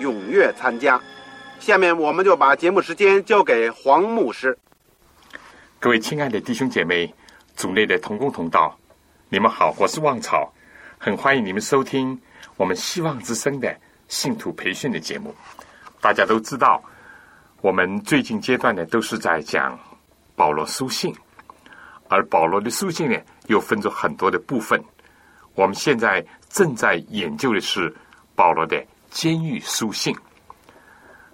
踊跃参加。下面我们就把节目时间交给黄牧师。各位亲爱的弟兄姐妹、组内的同工同道，你们好，我是旺草，很欢迎你们收听我们希望之声的信徒培训的节目。大家都知道，我们最近阶段呢都是在讲保罗书信。而保罗的书信呢，又分作很多的部分。我们现在正在研究的是保罗的监狱书信。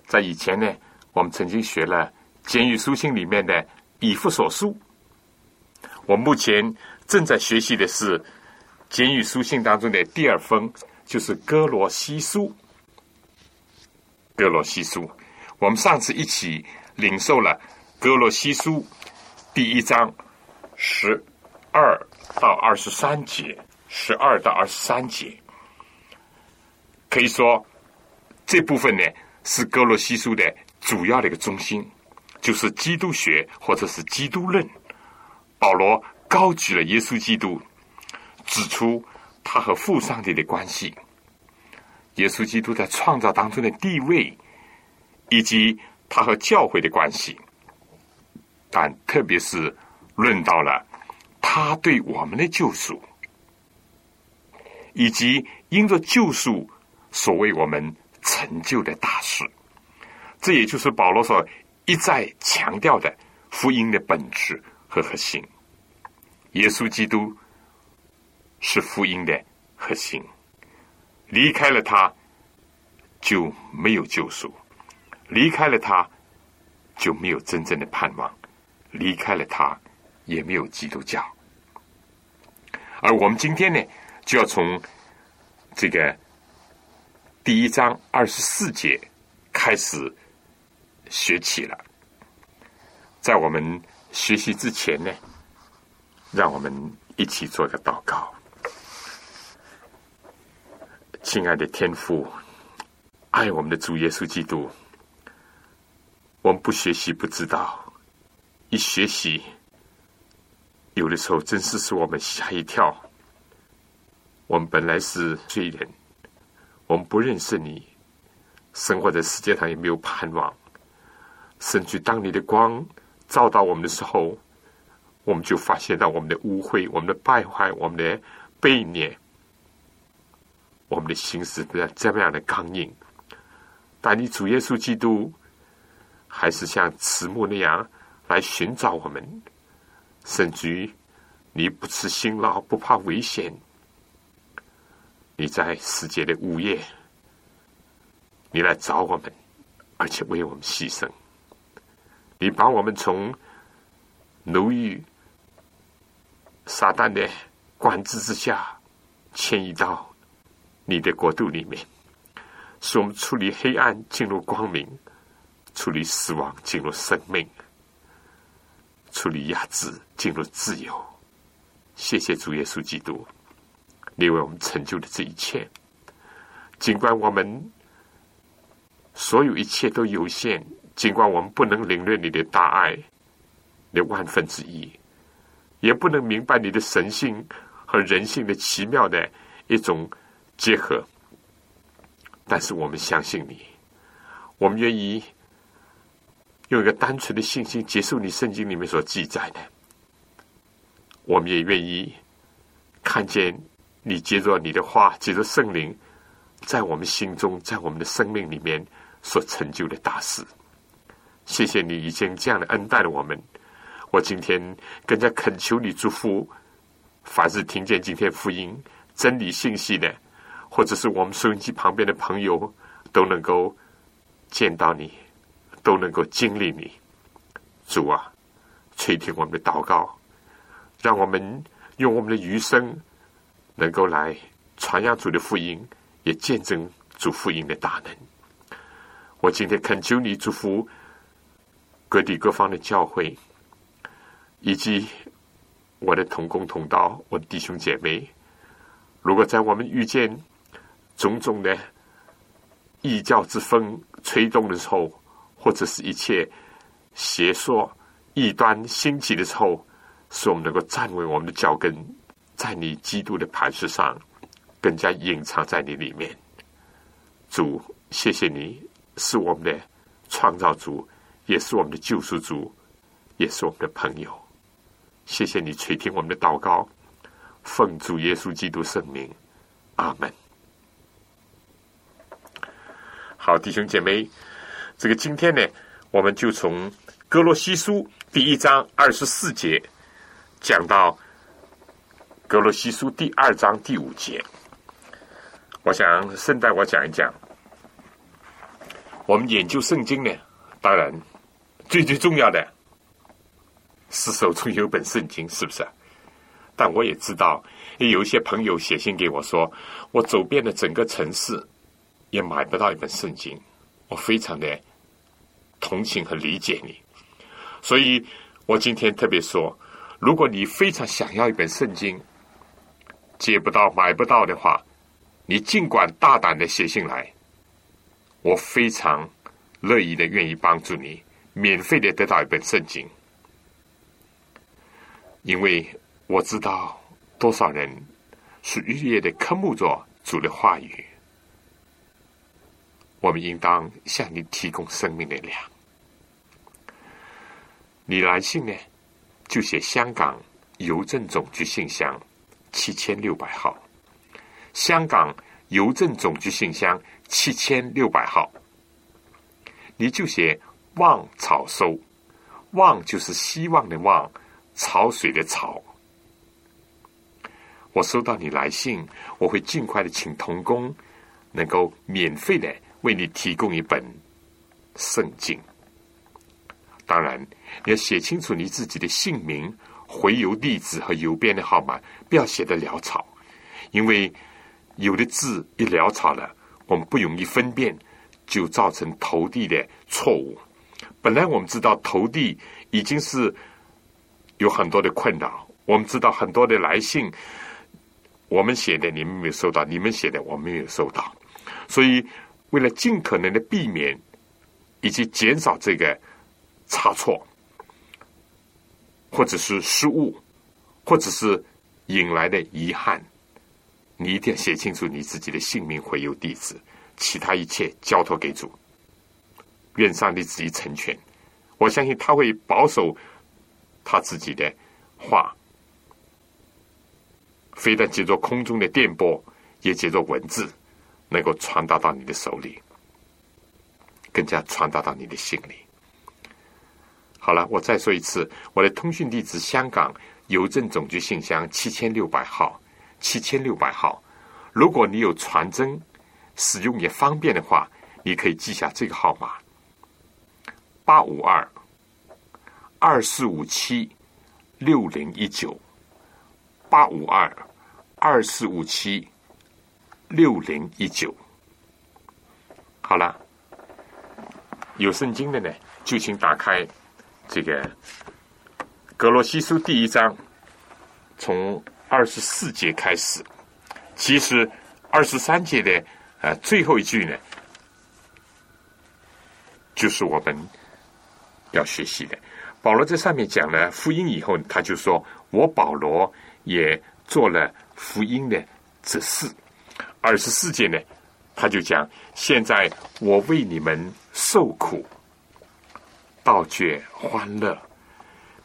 在以前呢，我们曾经学了监狱书信里面的以弗所书。我目前正在学习的是监狱书信当中的第二封，就是哥罗西书。哥罗西书，我们上次一起领受了哥罗西书第一章。十二到二十三节，十二到二十三节，可以说这部分呢是哥罗西书的主要的一个中心，就是基督学或者是基督论。保罗高举了耶稣基督，指出他和父上帝的关系，耶稣基督在创造当中的地位，以及他和教会的关系，但特别是。论到了他对我们的救赎，以及因着救赎所为我们成就的大事，这也就是保罗所一再强调的福音的本质和核心。耶稣基督是福音的核心，离开了他就没有救赎，离开了他就没有真正的盼望，离开了他。也没有基督教，而我们今天呢，就要从这个第一章二十四节开始学起了。在我们学习之前呢，让我们一起做个祷告。亲爱的天父，爱我们的主耶稣基督，我们不学习不知道，一学习。有的时候，真是使我们吓一跳。我们本来是罪人，我们不认识你，生活在世界上也没有盼望。甚至当你的光照到我们的时候，我们就发现到我们的污秽、我们的败坏、我们的背念，我们的心是这么样的刚硬。但你主耶稣基督还是像慈母那样来寻找我们。甚至于，你不辞辛劳，不怕危险，你在世界的午夜，你来找我们，而且为我们牺牲。你把我们从奴役、撒旦的管制之下，迁移到你的国度里面，使我们处理黑暗，进入光明；处理死亡，进入生命。处理压制，进入自由。谢谢主耶稣基督，你为我们成就的这一切。尽管我们所有一切都有限，尽管我们不能领略你的大爱的万分之一，也不能明白你的神性和人性的奇妙的一种结合，但是我们相信你，我们愿意。用一个单纯的信心接受你圣经里面所记载的，我们也愿意看见你接着你的话，接着圣灵在我们心中，在我们的生命里面所成就的大事。谢谢你已经这样的恩待了我们。我今天更加恳求你祝福，凡是听见今天福音真理信息的，或者是我们收音机旁边的朋友，都能够见到你，都能够经历你。主啊，垂听我们的祷告，让我们用我们的余生，能够来传扬主的福音，也见证主福音的大能。我今天恳求你祝福各地各方的教会。以及我的同工同道，我的弟兄姐妹，如果在我们遇见种种的异教之风吹动的时候，或者是一切邪说异端兴起的时候，使我们能够站稳我们的脚跟，在你基督的磐石上，更加隐藏在你里面。主，谢谢你是我们的创造主，也是我们的救赎主，也是我们的朋友。谢谢你垂听我们的祷告，奉主耶稣基督圣名，阿门。好，弟兄姐妹，这个今天呢，我们就从哥罗西书第一章二十四节讲到格罗西书第二章第五节。我想顺带我讲一讲，我们研究圣经呢，当然最最重要的。是手中有本圣经，是不是？但我也知道，有一些朋友写信给我说，我走遍了整个城市，也买不到一本圣经。我非常的同情和理解你，所以我今天特别说，如果你非常想要一本圣经，借不到、买不到的话，你尽管大胆的写信来，我非常乐意的愿意帮助你，免费的得到一本圣经。因为我知道多少人是日夜的科目着主的话语，我们应当向你提供生命的粮。你来信呢，就写香港邮政总局信箱七千六百号，香港邮政总局信箱七千六百号，你就写望草收，望就是希望的望。潮水的潮，我收到你来信，我会尽快的请童工，能够免费的为你提供一本圣经。当然，你要写清楚你自己的姓名、回邮地址和邮编的号码，不要写的潦草，因为有的字一潦草了，我们不容易分辨，就造成投递的错误。本来我们知道投递已经是。有很多的困扰，我们知道很多的来信，我们写的你们没有收到，你们写的我们没有收到，所以为了尽可能的避免以及减少这个差错，或者是失误，或者是引来的遗憾，你一定要写清楚你自己的姓名、回邮地址，其他一切交托给主，愿上帝自己成全。我相信他会保守。他自己的话，非但借着空中的电波，也借着文字，能够传达到你的手里，更加传达到你的心里。好了，我再说一次，我的通讯地址：香港邮政总局信箱七千六百号，七千六百号。如果你有传真，使用也方便的话，你可以记下这个号码：八五二。二四五七六零一九八五二二四五七六零一九，好了，有圣经的呢，就请打开这个《格罗西书》第一章，从二十四节开始。其实二十三节的呃最后一句呢，就是我们要学习的。保罗在上面讲了福音以后，他就说：“我保罗也做了福音的指示。”二十四节呢，他就讲：“现在我为你们受苦，倒觉欢乐，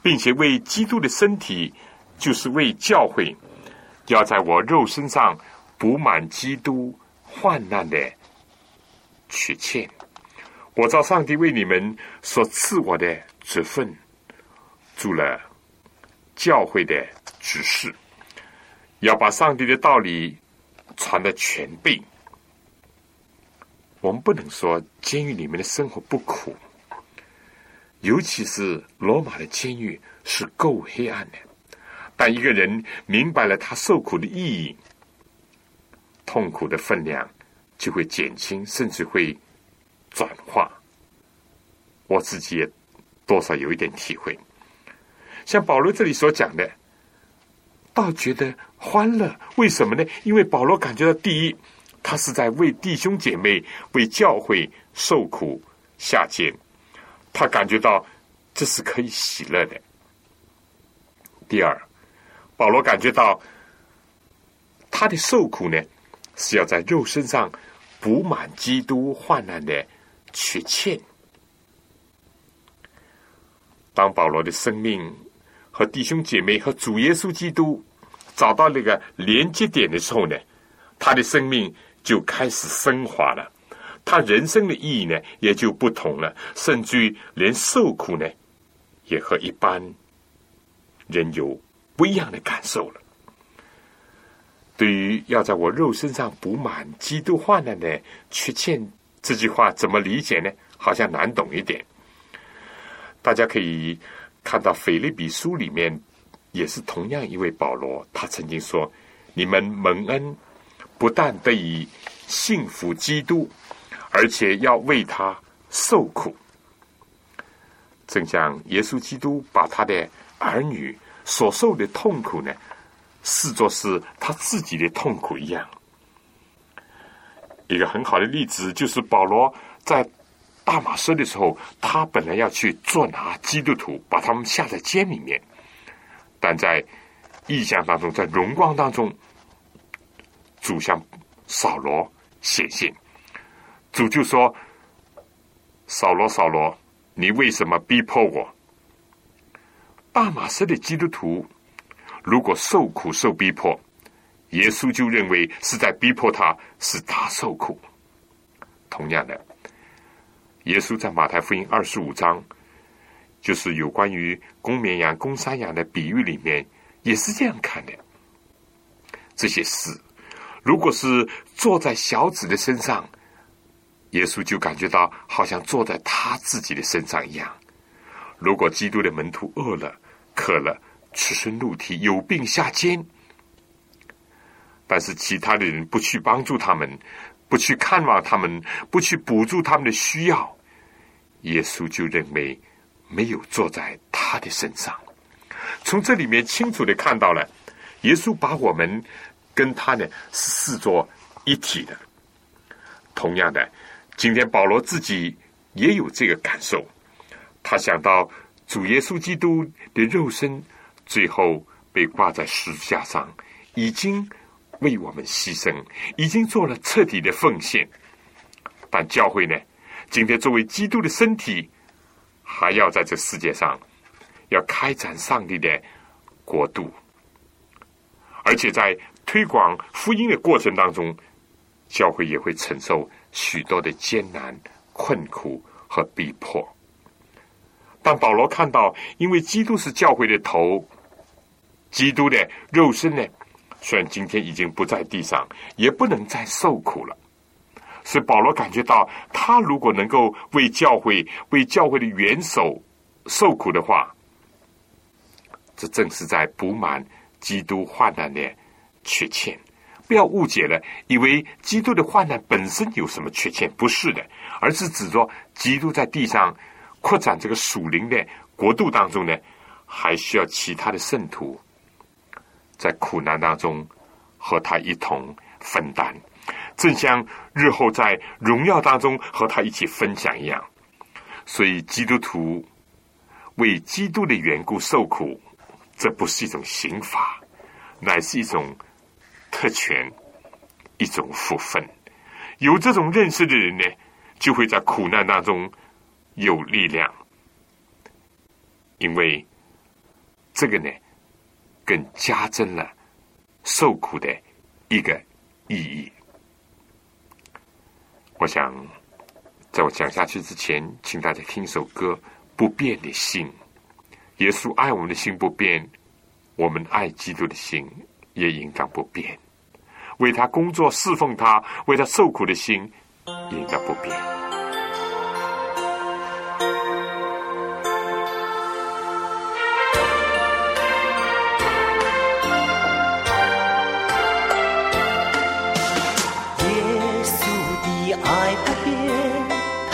并且为基督的身体，就是为教会，要在我肉身上补满基督患难的缺欠。我照上帝为你们所赐我的职分，做了教会的指示，要把上帝的道理传的全备。我们不能说监狱里面的生活不苦，尤其是罗马的监狱是够黑暗的。但一个人明白了他受苦的意义，痛苦的分量就会减轻，甚至会转化。我自己也多少有一点体会。像保罗这里所讲的，倒觉得欢乐。为什么呢？因为保罗感觉到第一。他是在为弟兄姐妹、为教会受苦下贱，他感觉到这是可以喜乐的。第二，保罗感觉到他的受苦呢，是要在肉身上补满基督患难的缺欠。当保罗的生命和弟兄姐妹和主耶稣基督找到那个连接点的时候呢，他的生命。就开始升华了，他人生的意义呢也就不同了，甚至于连受苦呢，也和一般人有不一样的感受了。对于要在我肉身上补满基督患难的缺欠，这句话怎么理解呢？好像难懂一点。大家可以看到《腓立比书》里面也是同样一位保罗，他曾经说：“你们蒙恩。”不但得以幸福基督，而且要为他受苦。正像耶稣基督把他的儿女所受的痛苦呢，视作是他自己的痛苦一样。一个很好的例子就是保罗在大马士的时候，他本来要去捉拿基督徒，把他们下在监里面，但在意象当中，在荣光当中。主向扫罗显现，主就说：“扫罗，扫罗，你为什么逼迫我？”大马士的基督徒如果受苦受逼迫，耶稣就认为是在逼迫他，是他受苦。同样的，耶稣在马太福音二十五章，就是有关于公绵羊、公山羊的比喻里面，也是这样看的。这些事。如果是坐在小子的身上，耶稣就感觉到好像坐在他自己的身上一样。如果基督的门徒饿了、渴了、赤身露体、有病下监，但是其他的人不去帮助他们、不去看望他们、不去补助他们的需要，耶稣就认为没有坐在他的身上。从这里面清楚的看到了，耶稣把我们。跟他呢是视作一体的。同样的，今天保罗自己也有这个感受。他想到主耶稣基督的肉身最后被挂在十字架上，已经为我们牺牲，已经做了彻底的奉献。但教会呢，今天作为基督的身体，还要在这世界上要开展上帝的国度，而且在。推广福音的过程当中，教会也会承受许多的艰难、困苦和逼迫。当保罗看到，因为基督是教会的头，基督的肉身呢，虽然今天已经不在地上，也不能再受苦了。所以保罗感觉到，他如果能够为教会、为教会的元首受苦的话，这正是在补满基督患难的。缺欠，不要误解了，以为基督的患难本身有什么缺陷？不是的，而是指着基督在地上扩展这个属灵的国度当中呢，还需要其他的圣徒在苦难当中和他一同分担，正像日后在荣耀当中和他一起分享一样。所以，基督徒为基督的缘故受苦，这不是一种刑罚，乃是一种。特权，一种福分。有这种认识的人呢，就会在苦难当中有力量，因为这个呢，更加增了受苦的一个意义。我想，在我讲下去之前，请大家听一首歌《不变的心》。耶稣爱我们的心不变，我们爱基督的心也应当不变。为他工作侍奉他，为他受苦的心，应该不变。耶稣的爱不变，他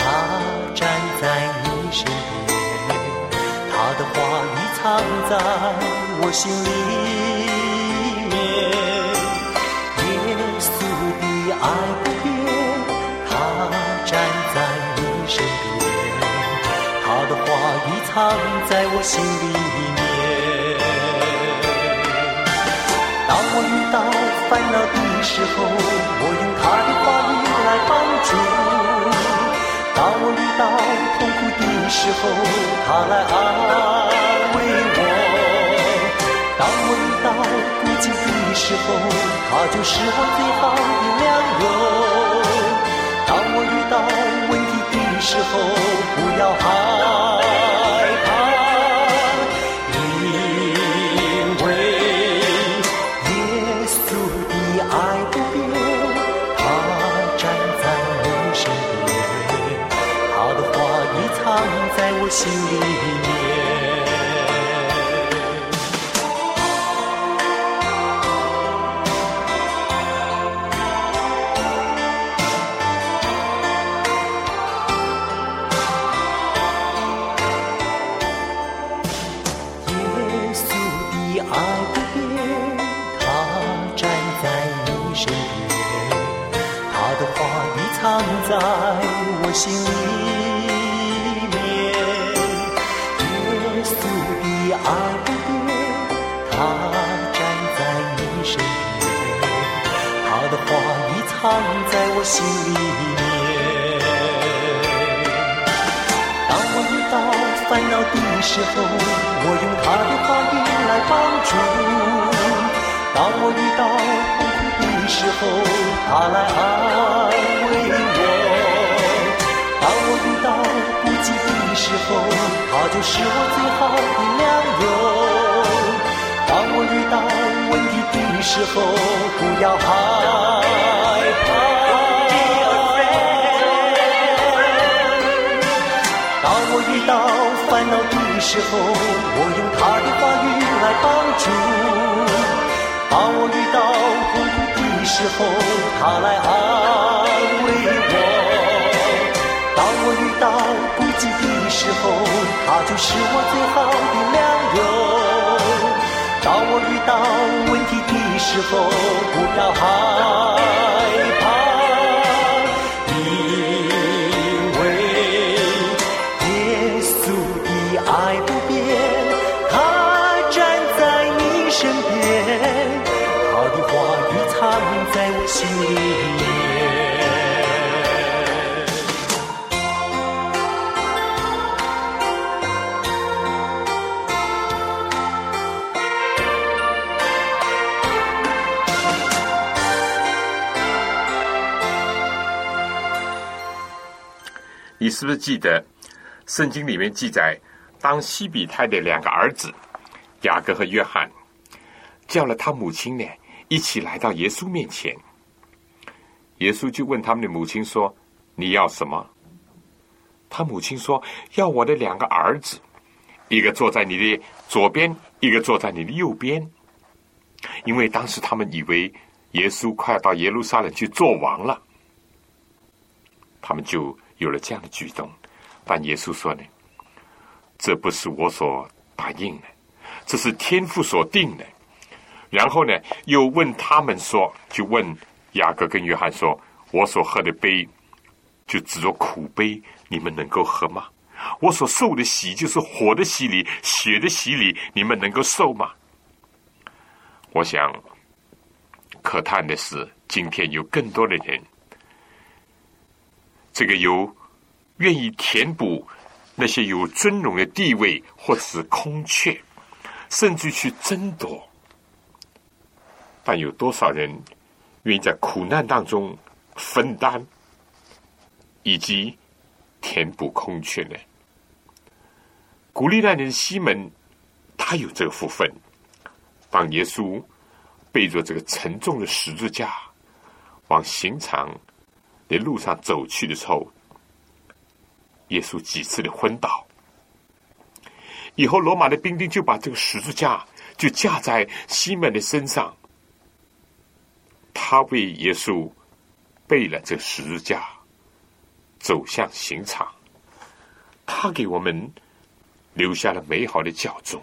站在你身边，他的话你藏在我心里。藏在我心里面。当我遇到烦恼的时候，我用他的话语来帮助；当我遇到痛苦的时候，他来安慰我。当我遇到孤寂的时候，他就是我最好的良友。当我遇到问题的时候，不要害藏在我心里面。心里面。当我遇到烦恼的时候，我用他的话语来帮助；当我遇到痛苦的时候，他来安慰我。当我遇到不羁的时候，他就是我最好的良友。当我遇到问题的时候，不要害怕。遇到烦恼的时候，我用他的话语来帮助；当我遇到痛苦的时候，他来安慰我。当我遇到孤寂的时候，他就是我最好的良友。当我遇到问题的时候，不要害怕，藏在我心里面。你是不是记得圣经里面记载，当西比泰的两个儿子雅各和约翰叫了他母亲呢，一起来到耶稣面前，耶稣就问他们的母亲说：“你要什么？”他母亲说：“要我的两个儿子，一个坐在你的左边，一个坐在你的右边。”因为当时他们以为耶稣快要到耶路撒冷去做王了，他们就。有了这样的举动，但耶稣说呢，这不是我所答应的，这是天父所定的。然后呢，又问他们说，就问雅各跟约翰说：“我所喝的杯，就指着苦杯，你们能够喝吗？我所受的洗，就是火的洗礼、血的洗礼，你们能够受吗？”我想，可叹的是，今天有更多的人。这个有愿意填补那些有尊荣的地位，或是空缺，甚至去争夺。但有多少人愿意在苦难当中分担，以及填补空缺呢？鼓励那人西门，他有这个福分。当耶稣背着这个沉重的十字架往刑场的路上走去的时候，耶稣几次的昏倒。以后，罗马的兵丁就把这个十字架就架在西门的身上，他为耶稣背了这十字架，走向刑场。他给我们留下了美好的教宗。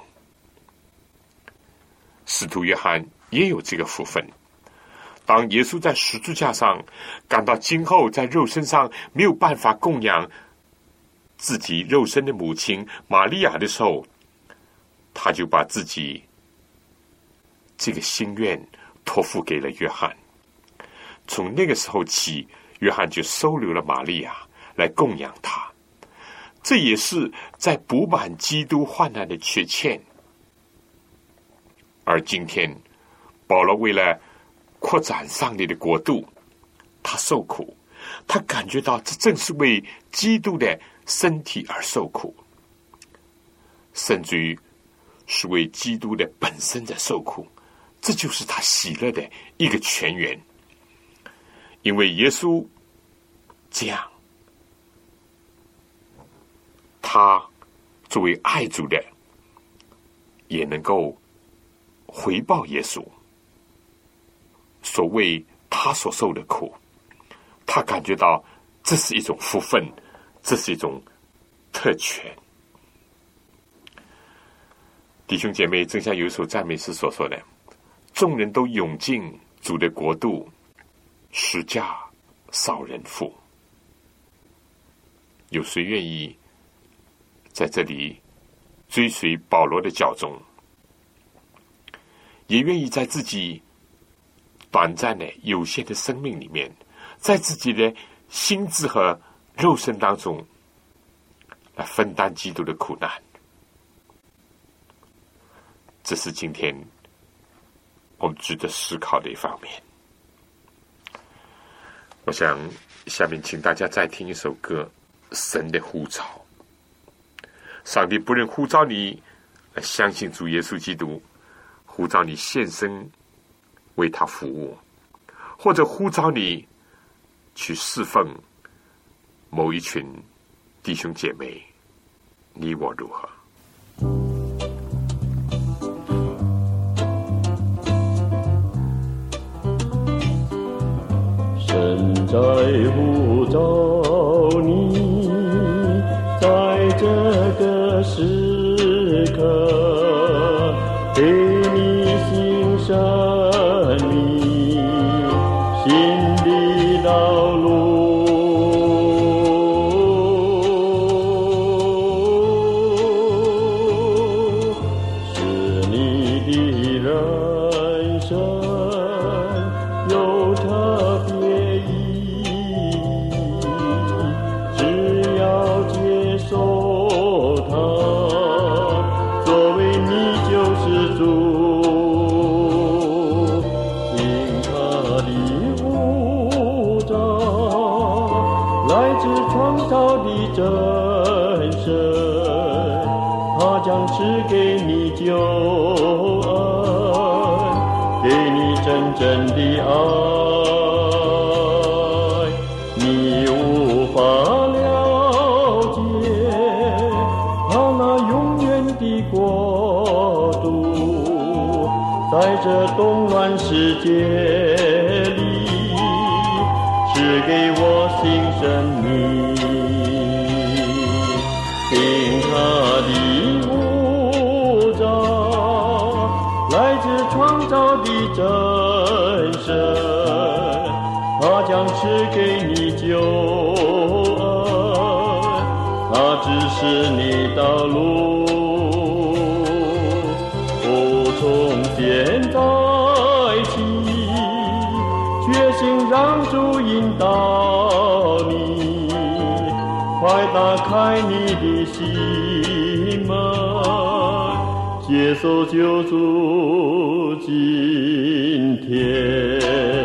使徒约翰也有这个福分。当耶稣在十字架上感到今后在肉身上没有办法供养。自己肉身的母亲玛利亚的时候，他就把自己这个心愿托付给了约翰。从那个时候起，约翰就收留了玛利亚来供养他。这也是在补满基督患难的缺欠。而今天，保罗为了扩展上帝的国度，他受苦，他感觉到这正是为基督的。身体而受苦，甚至于是为基督的本身在受苦，这就是他喜乐的一个泉源。因为耶稣这样，他作为爱主的，也能够回报耶稣所谓他所受的苦，他感觉到这是一种福分。这是一种特权。弟兄姐妹，正像有一首赞美诗所说的：“众人都涌进主的国度，使家少人富。”有谁愿意在这里追随保罗的脚踪？也愿意在自己短暂的、有限的生命里面，在自己的心智和。肉身当中来分担基督的苦难，这是今天我们值得思考的一方面。我想下面请大家再听一首歌《神的呼召》。上帝不能呼召你相信主耶稣基督，呼召你献身为他服务，或者呼召你去侍奉。某一群弟兄姐妹，你我如何？在呼召有恩给你真正的爱你无法了解到那永远的国度在这动乱世界。是你道路，从现在起，决心。让主引导你，快打开你的心门，接受救助，今天。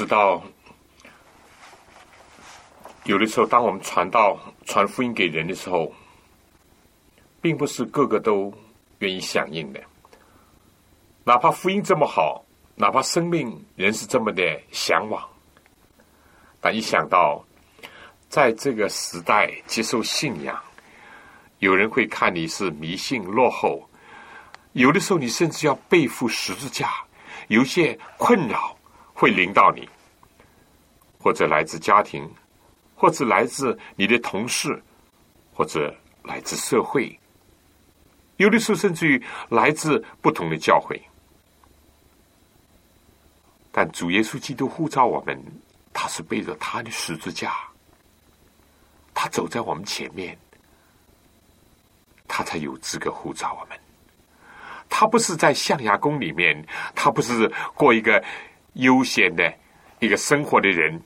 知道，有的时候，当我们传道、传福音给人的时候，并不是个个都愿意响应的。哪怕福音这么好，哪怕生命人是这么的向往，但一想到在这个时代接受信仰，有人会看你是迷信落后，有的时候你甚至要背负十字架，有些困扰。会临到你，或者来自家庭，或者来自你的同事，或者来自社会，有的时候甚至于来自不同的教会。但主耶稣基督呼召我们，他是背着他的十字架，他走在我们前面，他才有资格呼召我们。他不是在象牙宫里面，他不是过一个。悠闲的一个生活的人，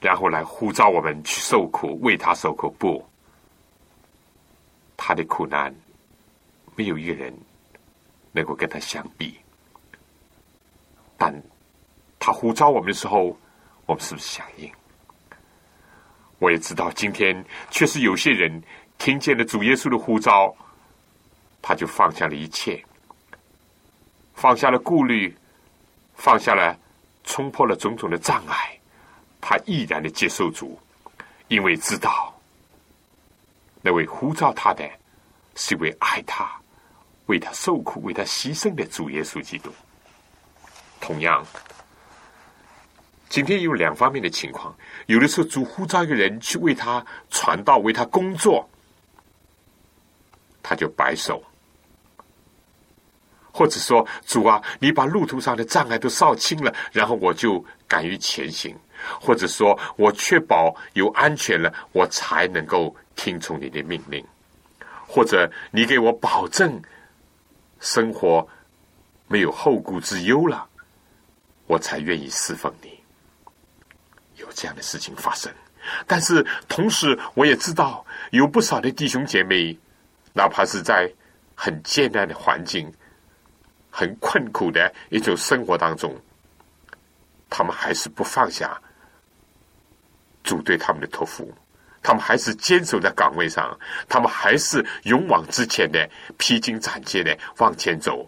然后来呼召我们去受苦，为他受苦。不，他的苦难没有一个人能够跟他相比。但他呼召我们的时候，我们是不是响应？我也知道，今天确实有些人听见了主耶稣的呼召，他就放下了一切，放下了顾虑，放下了。冲破了种种的障碍，他毅然的接受主，因为知道那位呼召他的是为爱他、为他受苦、为他牺牲的主耶稣基督。同样，今天有两方面的情况：有的时候主呼召一个人去为他传道、为他工作，他就摆手。或者说，主啊，你把路途上的障碍都扫清了，然后我就敢于前行；或者说我确保有安全了，我才能够听从你的命令；或者你给我保证生活没有后顾之忧了，我才愿意侍奉你。有这样的事情发生，但是同时我也知道，有不少的弟兄姐妹，哪怕是在很艰难的环境。很困苦的一种生活当中，他们还是不放下主对他们的托付，他们还是坚守在岗位上，他们还是勇往直前的、披荆斩棘的往前走，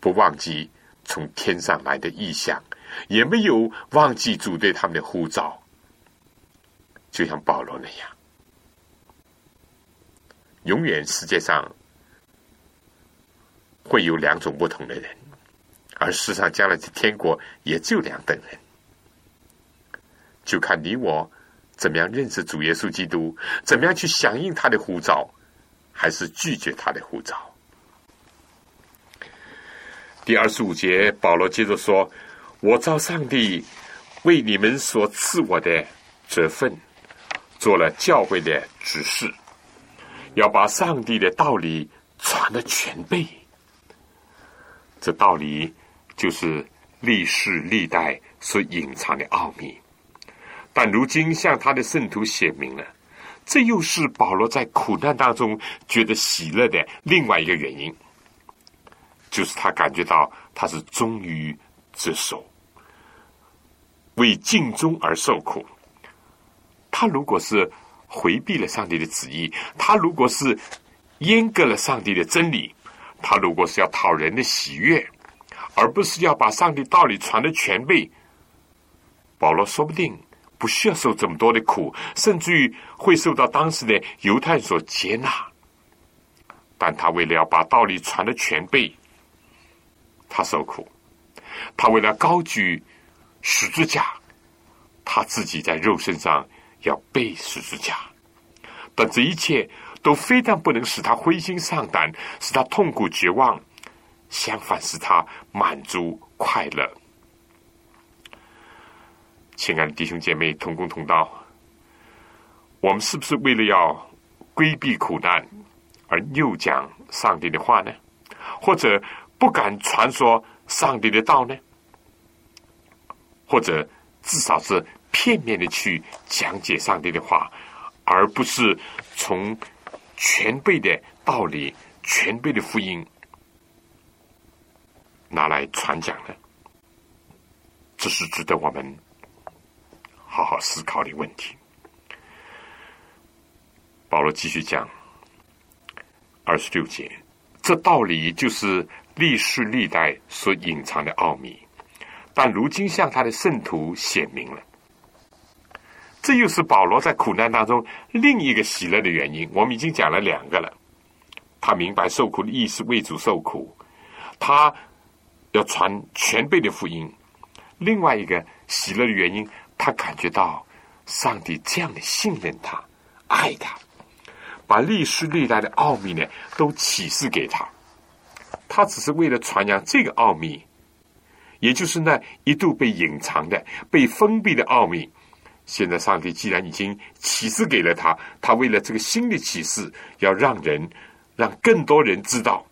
不忘记从天上来的意象，也没有忘记主对他们的呼召，就像保罗那样，永远世界上。会有两种不同的人，而世上将来的天国也只有两等人，就看你我怎么样认识主耶稣基督，怎么样去响应他的呼召，还是拒绝他的呼召。第二十五节，保罗接着说：“我照上帝为你们所赐我的这份，做了教会的指示，要把上帝的道理传的全备。”这道理就是历世历代所隐藏的奥秘，但如今向他的圣徒显明了，这又是保罗在苦难当中觉得喜乐的另外一个原因，就是他感觉到他是忠于职守，为尽忠而受苦。他如果是回避了上帝的旨意，他如果是阉割了上帝的真理。他如果是要讨人的喜悦，而不是要把上帝道理传的全备，保罗说不定不需要受这么多的苦，甚至于会受到当时的犹太所接纳。但他为了要把道理传的全备，他受苦；他为了高举十字架，他自己在肉身上要背十字架。但这一切。都非但不能使他灰心丧胆，使他痛苦绝望，相反使他满足快乐。亲爱的弟兄姐妹，同工同道，我们是不是为了要规避苦难而又讲上帝的话呢？或者不敢传说上帝的道呢？或者至少是片面的去讲解上帝的话，而不是从？全备的道理，全备的福音，拿来传讲的？这是值得我们好好思考的问题。保罗继续讲二十六节，这道理就是历世历代所隐藏的奥秘，但如今向他的圣徒显明了。这又是保罗在苦难当中另一个喜乐的原因。我们已经讲了两个了，他明白受苦的意思，为主受苦，他要传全备的福音。另外一个喜乐的原因，他感觉到上帝这样的信任他，爱他。把历史历代的奥秘呢，都启示给他。他只是为了传扬这个奥秘，也就是那一度被隐藏的、被封闭的奥秘。现在上帝既然已经启示给了他，他为了这个新的启示，要让人、让更多人知道。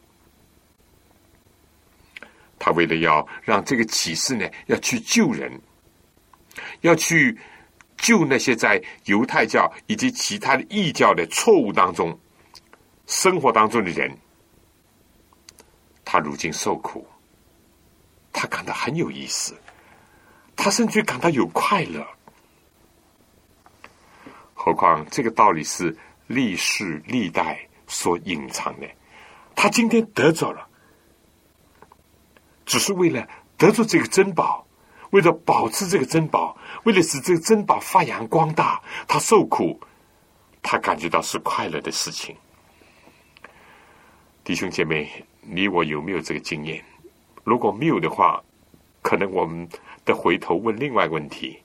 他为了要让这个启示呢，要去救人，要去。救那些在犹太教以及其他的异教的错误当中生活当中的人，他如今受苦，他感到很有意思，他甚至感到有快乐。何况这个道理是历世历代所隐藏的，他今天得着了，只是为了得着这个珍宝。为了保持这个珍宝，为了使这个珍宝发扬光大，他受苦，他感觉到是快乐的事情。弟兄姐妹，你我有没有这个经验？如果没有的话，可能我们得回头问另外一个问题：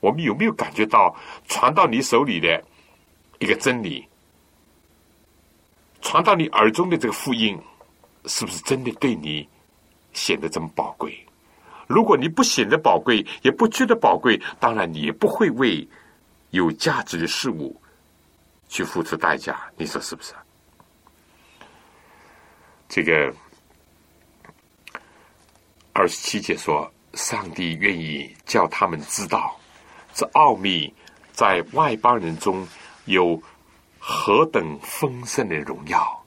我们有没有感觉到传到你手里的一个真理，传到你耳中的这个福音，是不是真的对你显得这么宝贵？如果你不显得宝贵，也不觉得宝贵，当然你也不会为有价值的事物去付出代价。你说是不是？这个二十七节说，上帝愿意叫他们知道这奥秘，在外邦人中有何等丰盛的荣耀，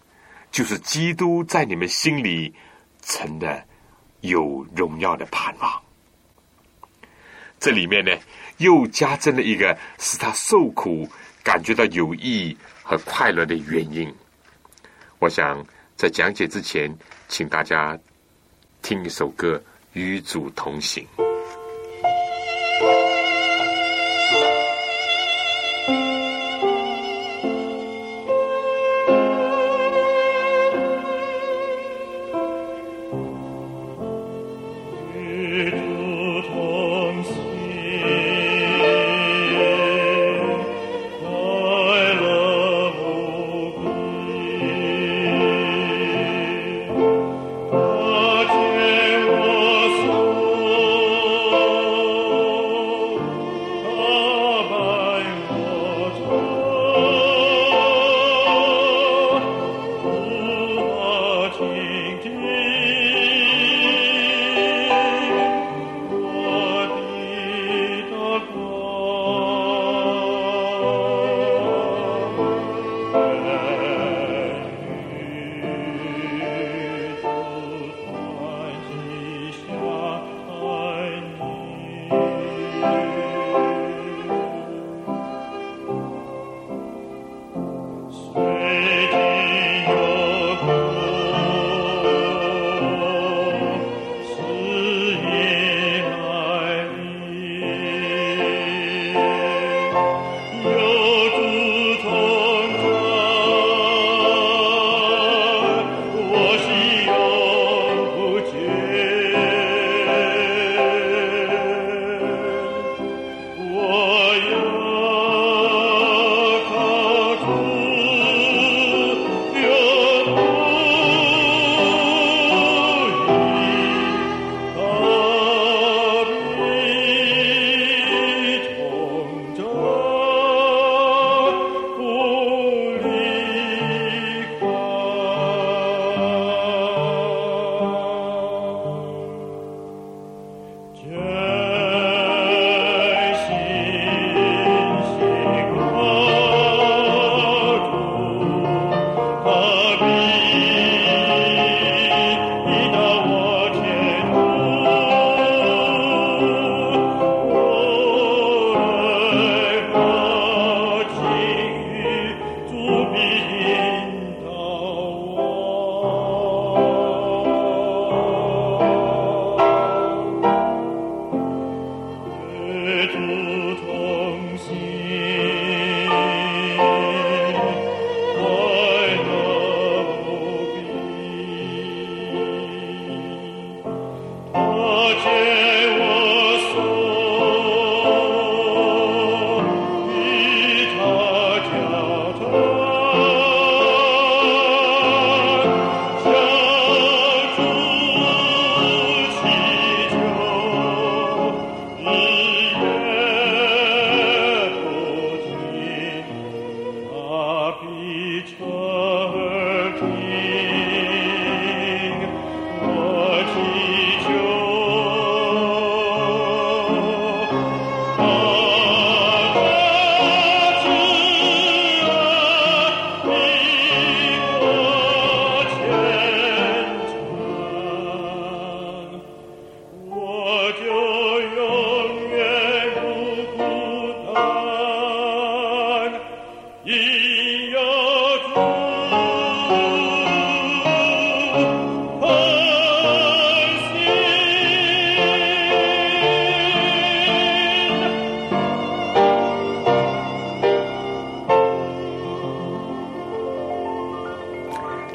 就是基督在你们心里存的。有荣耀的盼望，这里面呢又加增了一个使他受苦感觉到有意义和快乐的原因。我想在讲解之前，请大家听一首歌《与主同行》。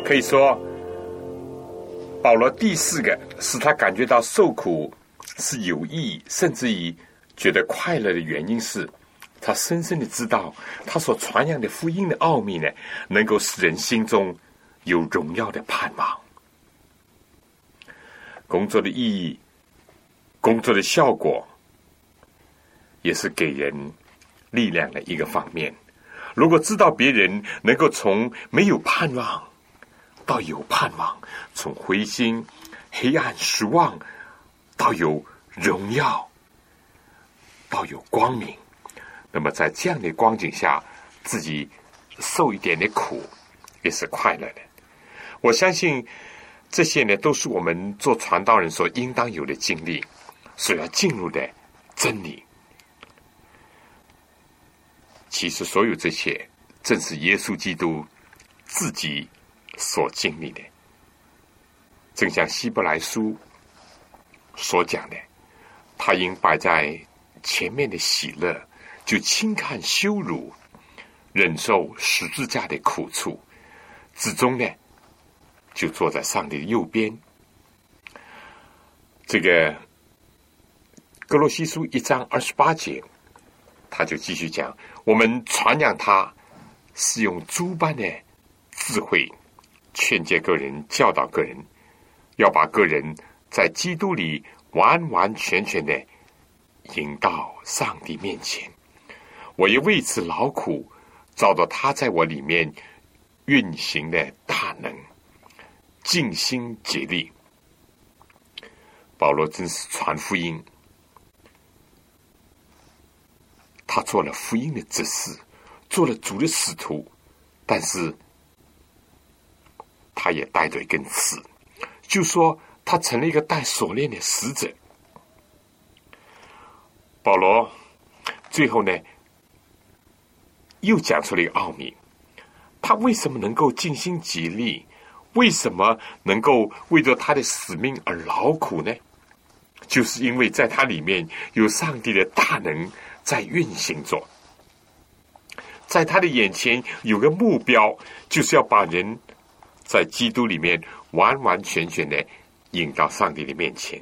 可以说，保罗第四个使他感觉到受苦是有意义，甚至于觉得快乐的原因是，他深深的知道他所传扬的福音的奥秘呢，能够使人心中有荣耀的盼望。工作的意义，工作的效果，也是给人力量的一个方面。如果知道别人能够从没有盼望，到有盼望，从灰心、黑暗、失望，到有荣耀，到有光明。那么在这样的光景下，自己受一点的苦，也是快乐的。我相信这些呢，都是我们做传道人所应当有的经历，所要进入的真理。其实，所有这些，正是耶稣基督自己。所经历的，正像希伯来书所讲的，他应摆在前面的喜乐，就轻看羞辱，忍受十字架的苦处，至终呢，就坐在上帝的右边。这个格罗西书一章二十八节，他就继续讲：我们传扬他是用诸般的智慧。劝诫个人，教导个人，要把个人在基督里完完全全的引到上帝面前。我也为此劳苦，找到他在我里面运行的大能，尽心竭力。保罗真是传福音，他做了福音的指示，做了主的使徒，但是。他也带着一根刺，就说他成了一个带锁链的使者。保罗最后呢，又讲出了一个奥秘：他为什么能够尽心竭力？为什么能够为着他的使命而劳苦呢？就是因为在他里面有上帝的大能在运行着，在他的眼前有个目标，就是要把人。在基督里面完完全全的引到上帝的面前。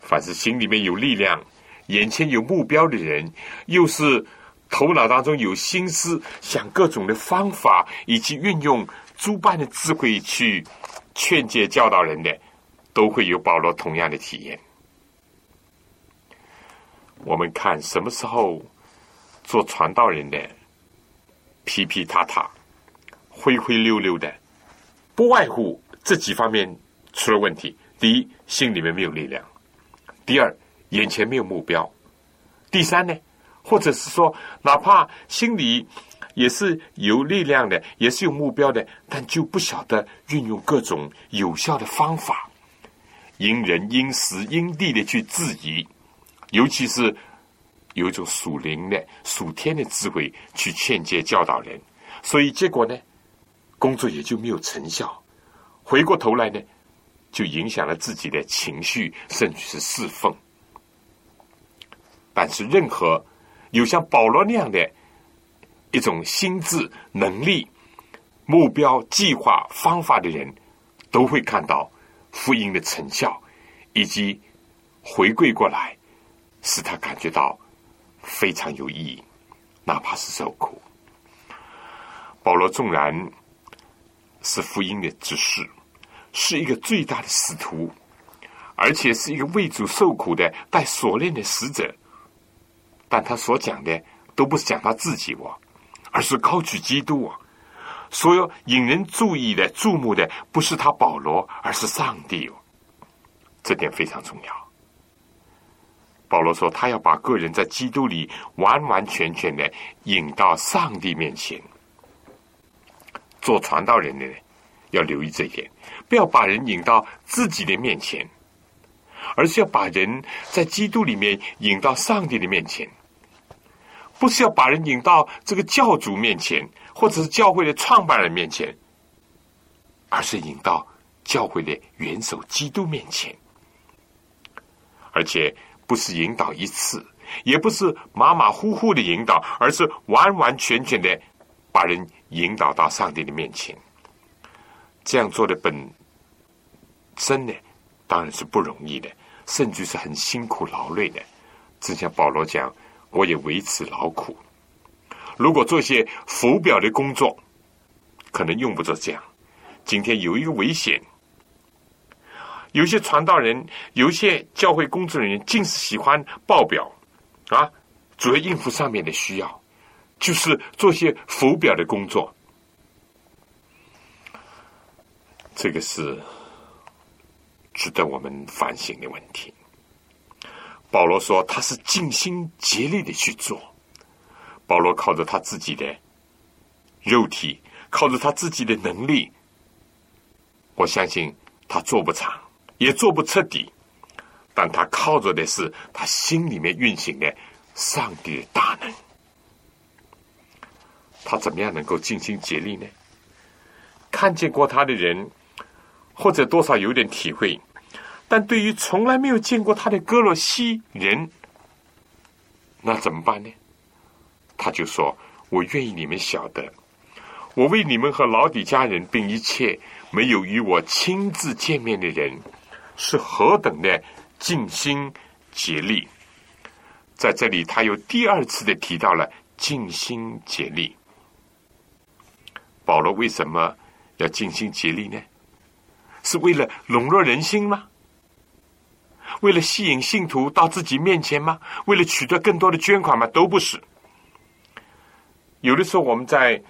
凡是心里面有力量、眼前有目标的人，又是头脑当中有心思想各种的方法，以及运用诸般的智慧去劝诫教导人的，都会有保罗同样的体验。我们看什么时候做传道人的皮皮塌塌、灰灰溜溜的。不外乎这几方面出了问题：第一，心里面没有力量；第二，眼前没有目标；第三呢，或者是说，哪怕心里也是有力量的，也是有目标的，但就不晓得运用各种有效的方法，因人因时因地的去质疑，尤其是有一种属灵的、属天的智慧去劝诫教导人，所以结果呢？工作也就没有成效，回过头来呢，就影响了自己的情绪，甚至是侍奉。但是任何有像保罗那样的一种心智能力、目标、计划、方法的人，都会看到福音的成效，以及回归过来，使他感觉到非常有意义，哪怕是受苦。保罗纵然是福音的指示，是一个最大的使徒，而且是一个为主受苦的带锁链的使者，但他所讲的都不是讲他自己哦，而是高举基督啊！所有引人注意的、注目的，不是他保罗，而是上帝哦。这点非常重要。保罗说，他要把个人在基督里完完全全的引到上帝面前。做传道人的呢，要留意这一点，不要把人引到自己的面前，而是要把人在基督里面引到上帝的面前。不是要把人引到这个教主面前，或者是教会的创办人面前，而是引到教会的元首基督面前。而且不是引导一次，也不是马马虎虎的引导，而是完完全全的把人。引导到上帝的面前，这样做的本身呢，当然是不容易的，甚至是很辛苦劳累的。正像保罗讲，我也为此劳苦。如果做些浮表的工作，可能用不着这样。今天有一个危险，有些传道人，有些教会工作人员，尽是喜欢报表啊，主要应付上面的需要。就是做些浮表的工作，这个是值得我们反省的问题。保罗说他是尽心竭力的去做。保罗靠着他自己的肉体，靠着他自己的能力，我相信他做不长，也做不彻底。但他靠着的是他心里面运行的上帝的大能。他怎么样能够尽心竭力呢？看见过他的人，或者多少有点体会，但对于从来没有见过他的哥罗西人，那怎么办呢？他就说：“我愿意你们晓得，我为你们和老底家人，并一切没有与我亲自见面的人，是何等的尽心竭力。”在这里，他又第二次的提到了尽心竭力。保罗为什么要尽心竭力呢？是为了笼络人心吗？为了吸引信徒到自己面前吗？为了取得更多的捐款吗？都不是。有的时候我们在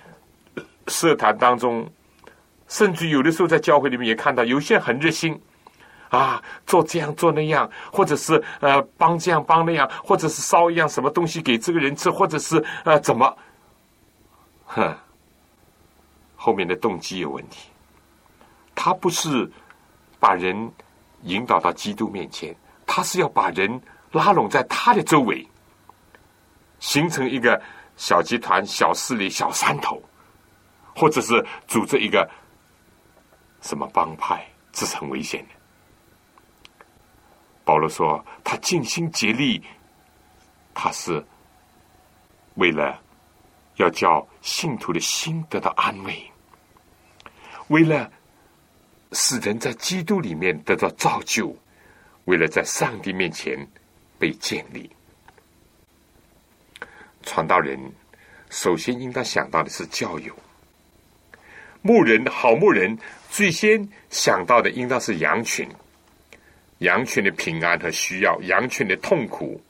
社团当中，甚至有的时候在教会里面也看到，有些人很热心啊，做这样做那样，或者是呃帮这样帮那样，或者是烧一样什么东西给这个人吃，或者是呃怎么，哼。后面的动机有问题，他不是把人引导到基督面前，他是要把人拉拢在他的周围，形成一个小集团、小势力、小山头，或者是组织一个什么帮派，这是很危险的。保罗说，他尽心竭力，他是为了。要叫信徒的心得到安慰，为了使人在基督里面得到造就，为了在上帝面前被建立，传道人首先应当想到的是教友。牧人好牧人最先想到的应当是羊群，羊群的平安和需要，羊群的痛苦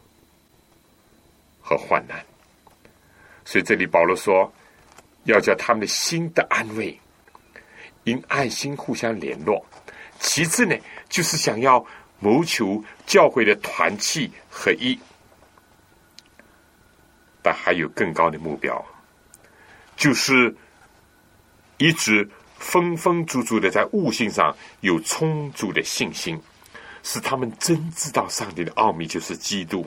和患难。所以这里保罗说，要叫他们的心的安慰，因爱心互相联络。其次呢，就是想要谋求教会的团契合一。但还有更高的目标，就是一直丰丰足足的在悟性上有充足的信心，使他们真知道上帝的奥秘就是基督。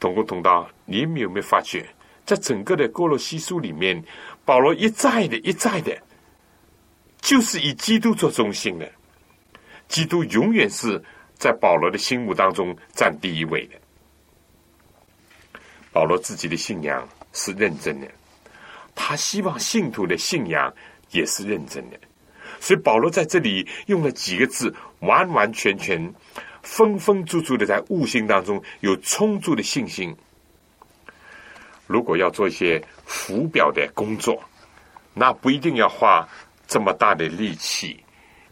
同工同道，你们有没有发觉，在整个的哥罗西书里面，保罗一再的、一再的，就是以基督做中心的。基督永远是在保罗的心目当中占第一位的。保罗自己的信仰是认真的，他希望信徒的信仰也是认真的。所以保罗在这里用了几个字，完完全全、丰丰足足的在悟性当中有充足的信心。如果要做一些浮表的工作，那不一定要花这么大的力气，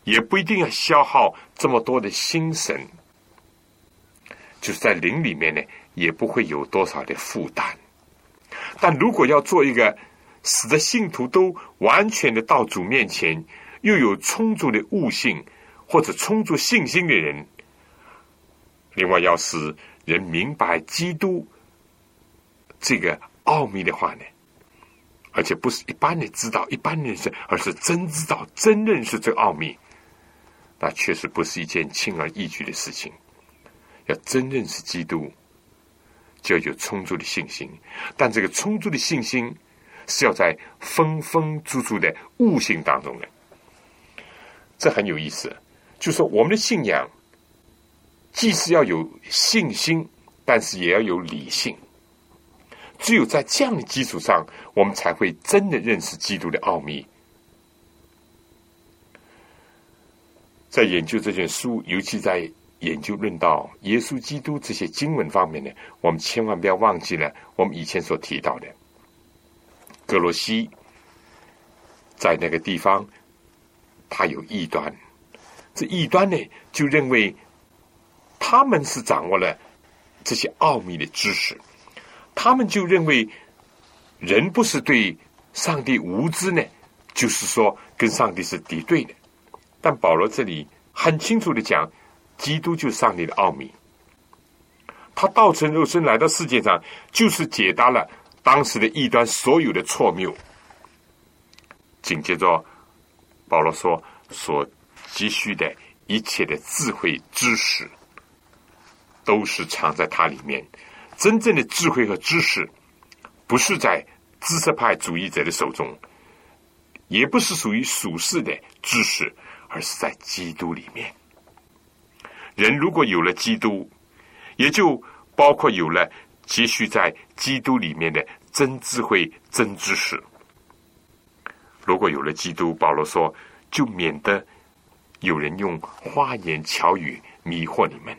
也不一定要消耗这么多的心神，就是在灵里面呢，也不会有多少的负担。但如果要做一个使得信徒都完全的到主面前，又有充足的悟性或者充足信心的人，另外要使人明白基督这个奥秘的话呢，而且不是一般的知道、一般认识，而是真知道、真认识这个奥秘，那确实不是一件轻而易举的事情。要真认识基督，就要有充足的信心，但这个充足的信心是要在丰丰足足的悟性当中的。这很有意思，就说我们的信仰，既是要有信心，但是也要有理性。只有在这样的基础上，我们才会真的认识基督的奥秘。在研究这卷书，尤其在研究论到耶稣基督这些经文方面呢，我们千万不要忘记了我们以前所提到的格罗西，在那个地方。他有异端，这异端呢，就认为他们是掌握了这些奥秘的知识，他们就认为人不是对上帝无知呢，就是说跟上帝是敌对的。但保罗这里很清楚的讲，基督就是上帝的奥秘，他道成肉身来到世界上，就是解答了当时的异端所有的错谬。紧接着。保罗说：“所积蓄的一切的智慧知识，都是藏在它里面。真正的智慧和知识，不是在知识派主义者的手中，也不是属于属世的知识，而是在基督里面。人如果有了基督，也就包括有了积蓄在基督里面的真智慧、真知识。”如果有了基督，保罗说，就免得有人用花言巧语迷惑你们。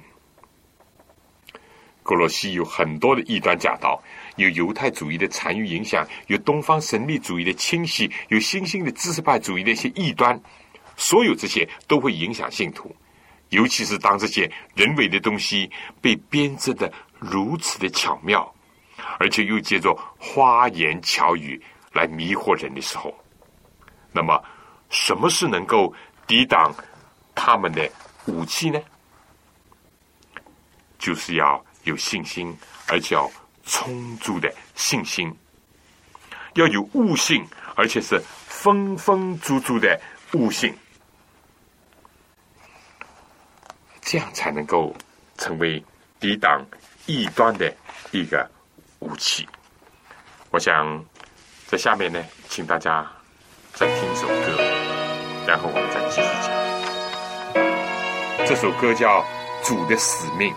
格罗西有很多的异端假道，有犹太主义的残余影响，有东方神秘主义的侵袭，有新兴的知识派主义的一些异端，所有这些都会影响信徒。尤其是当这些人为的东西被编织的如此的巧妙，而且又借着花言巧语来迷惑人的时候。那么，什么是能够抵挡他们的武器呢？就是要有信心，而且要充足的信心，要有悟性，而且是丰丰足足的悟性，这样才能够成为抵挡异端的一个武器。我想在下面呢，请大家。再听一首歌，然后我们再继续讲。这首歌叫《主的使命》。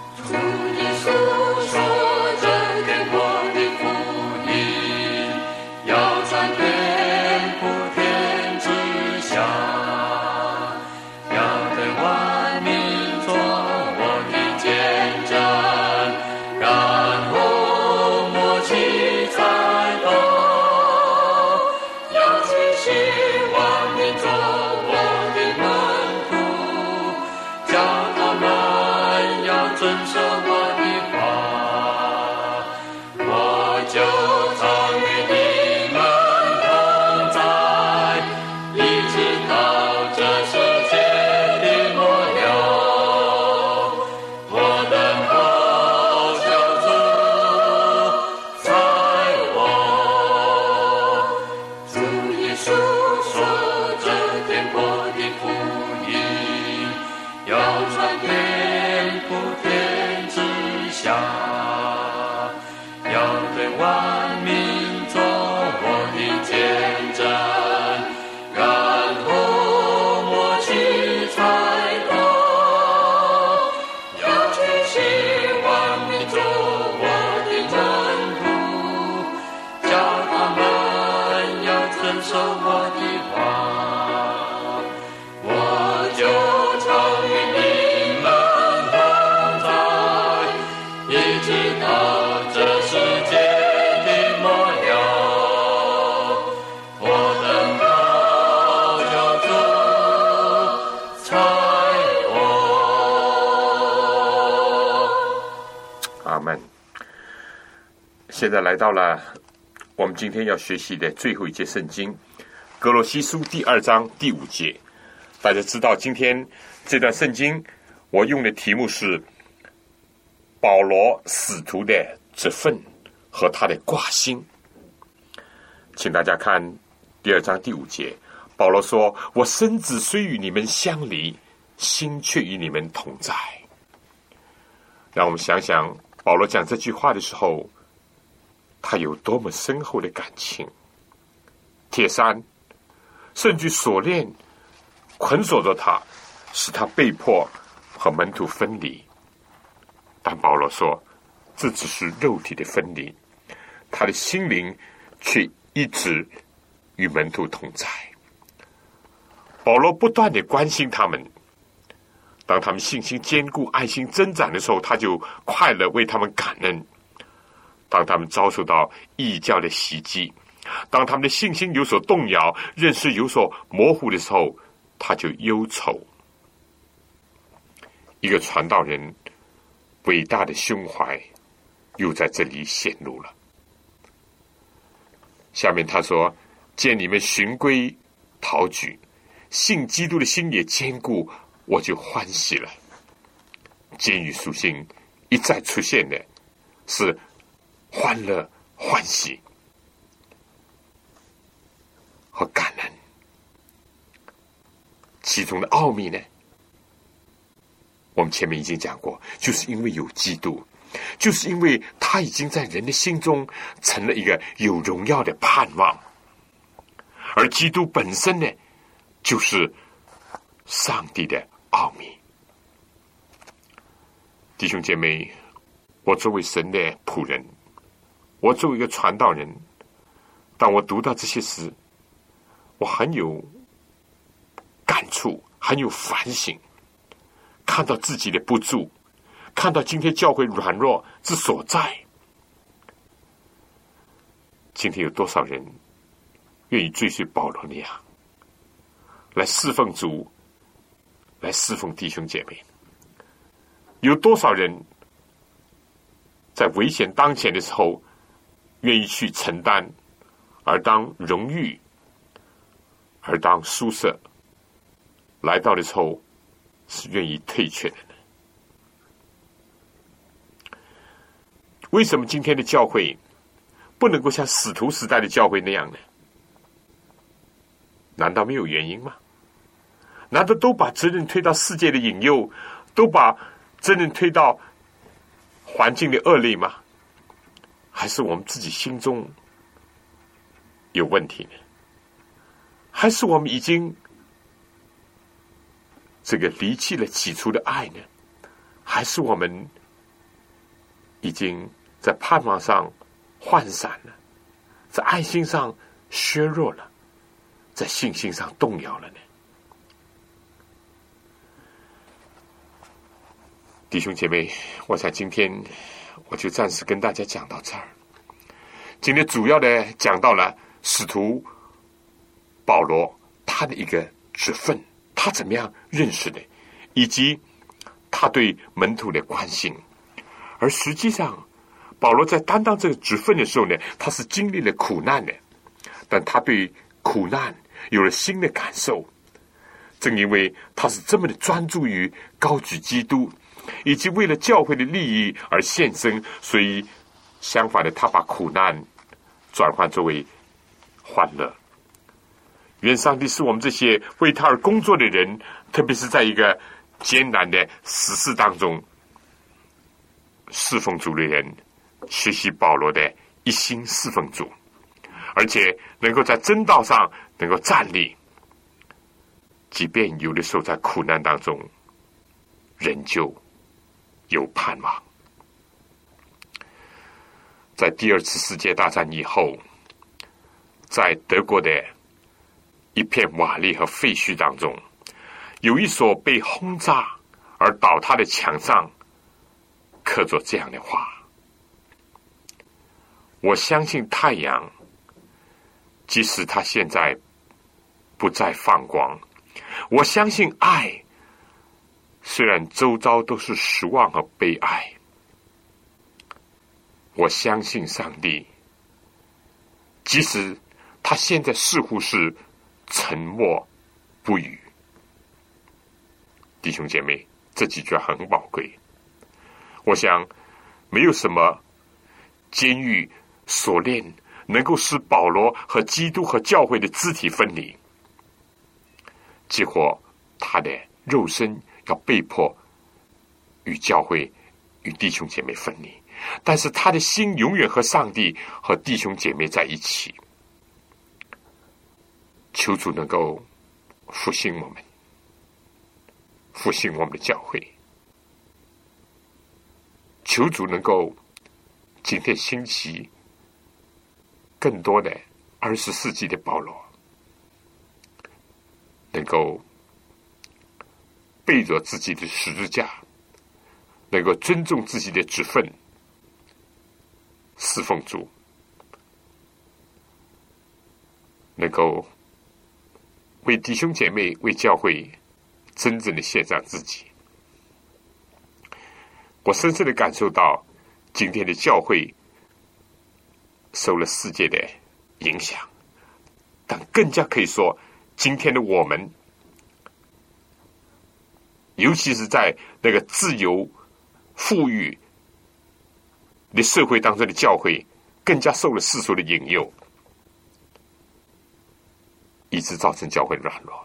现在来到了我们今天要学习的最后一节圣经《格罗西书》第二章第五节。大家知道，今天这段圣经我用的题目是保罗使徒的职分和他的挂心。请大家看第二章第五节，保罗说：“我身子虽与你们相离，心却与你们同在。”让我们想想，保罗讲这句话的时候。他有多么深厚的感情？铁山甚至锁链捆锁着他，使他被迫和门徒分离。但保罗说，这只是肉体的分离，他的心灵却一直与门徒同在。保罗不断的关心他们，当他们信心坚固、爱心增长的时候，他就快乐为他们感恩。当他们遭受到异教的袭击，当他们的信心有所动摇、认识有所模糊的时候，他就忧愁。一个传道人伟大的胸怀又在这里显露了。下面他说：“见你们循规蹈矩，信基督的心也坚固，我就欢喜了。”监狱属性一再出现的是。欢乐、欢喜和感恩，其中的奥秘呢？我们前面已经讲过，就是因为有基督，就是因为他已经在人的心中成了一个有荣耀的盼望，而基督本身呢，就是上帝的奥秘。弟兄姐妹，我作为神的仆人。我作为一个传道人，当我读到这些时，我很有感触，很有反省。看到自己的不足，看到今天教会软弱之所在，今天有多少人愿意追随保罗那样来侍奉主，来侍奉弟兄姐妹？有多少人在危险当前的时候？愿意去承担，而当荣誉，而当舒适来到的时候，是愿意退却的呢？为什么今天的教会不能够像使徒时代的教会那样呢？难道没有原因吗？难道都把责任推到世界的引诱，都把责任推到环境的恶劣吗？还是我们自己心中有问题呢？还是我们已经这个离弃了起初的爱呢？还是我们已经在盼望上涣散了，在爱心上削弱了，在信心上动摇了呢？弟兄姐妹，我想今天。我就暂时跟大家讲到这儿。今天主要的讲到了使徒保罗他的一个职分，他怎么样认识的，以及他对门徒的关心。而实际上，保罗在担当这个职分的时候呢，他是经历了苦难的，但他对苦难有了新的感受。正因为他是这么的专注于高举基督。以及为了教会的利益而献身，所以相反的，他把苦难转换作为欢乐。愿上帝是我们这些为他而工作的人，特别是在一个艰难的时事当中侍奉主的人，学习保罗的一心侍奉主，而且能够在真道上能够站立，即便有的时候在苦难当中，仍旧。有盼望，在第二次世界大战以后，在德国的一片瓦砾和废墟当中，有一所被轰炸而倒塌的墙上，刻着这样的话：“我相信太阳，即使它现在不再放光；我相信爱。”虽然周遭都是失望和悲哀，我相信上帝，即使他现在似乎是沉默不语。弟兄姐妹，这几句很宝贵。我想，没有什么监狱锁链能够使保罗和基督和教会的肢体分离，结果他的肉身要被迫与教会。与弟兄姐妹分离，但是他的心永远和上帝和弟兄姐妹在一起。求主能够复兴我们，复兴我们的教会。求主能够今天兴起更多的二十世纪的保罗，能够背着自己的十字架。能够尊重自己的职分，侍奉主，能够为弟兄姐妹、为教会真正的献上自己。我深深的感受到，今天的教会受了世界的影响，但更加可以说，今天的我们，尤其是在那个自由。富裕的社会当中的教会，更加受了世俗的引诱，以致造成教会软弱。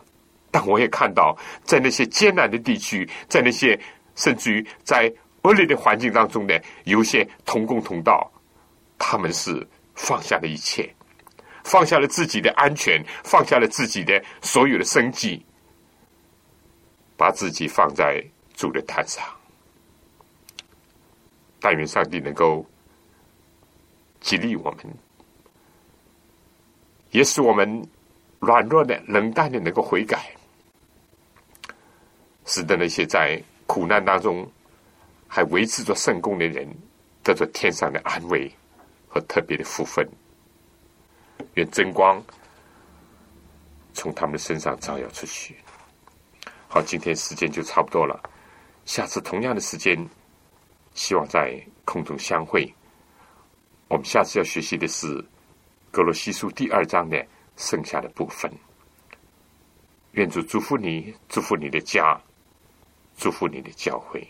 但我也看到，在那些艰难的地区，在那些甚至于在恶劣的环境当中呢，有些同工同道，他们是放下了一切，放下了自己的安全，放下了自己的所有的生计，把自己放在主的坛上。但愿上帝能够激励我们，也使我们软弱的、冷淡的能够悔改，使得那些在苦难当中还维持着圣功的人得着天上的安慰和特别的福分。愿真光从他们的身上照耀出去。到，今天时间就差不多了，下次同样的时间。希望在空中相会。我们下次要学习的是《格罗西书》第二章的剩下的部分。愿主祝福你，祝福你的家，祝福你的教会。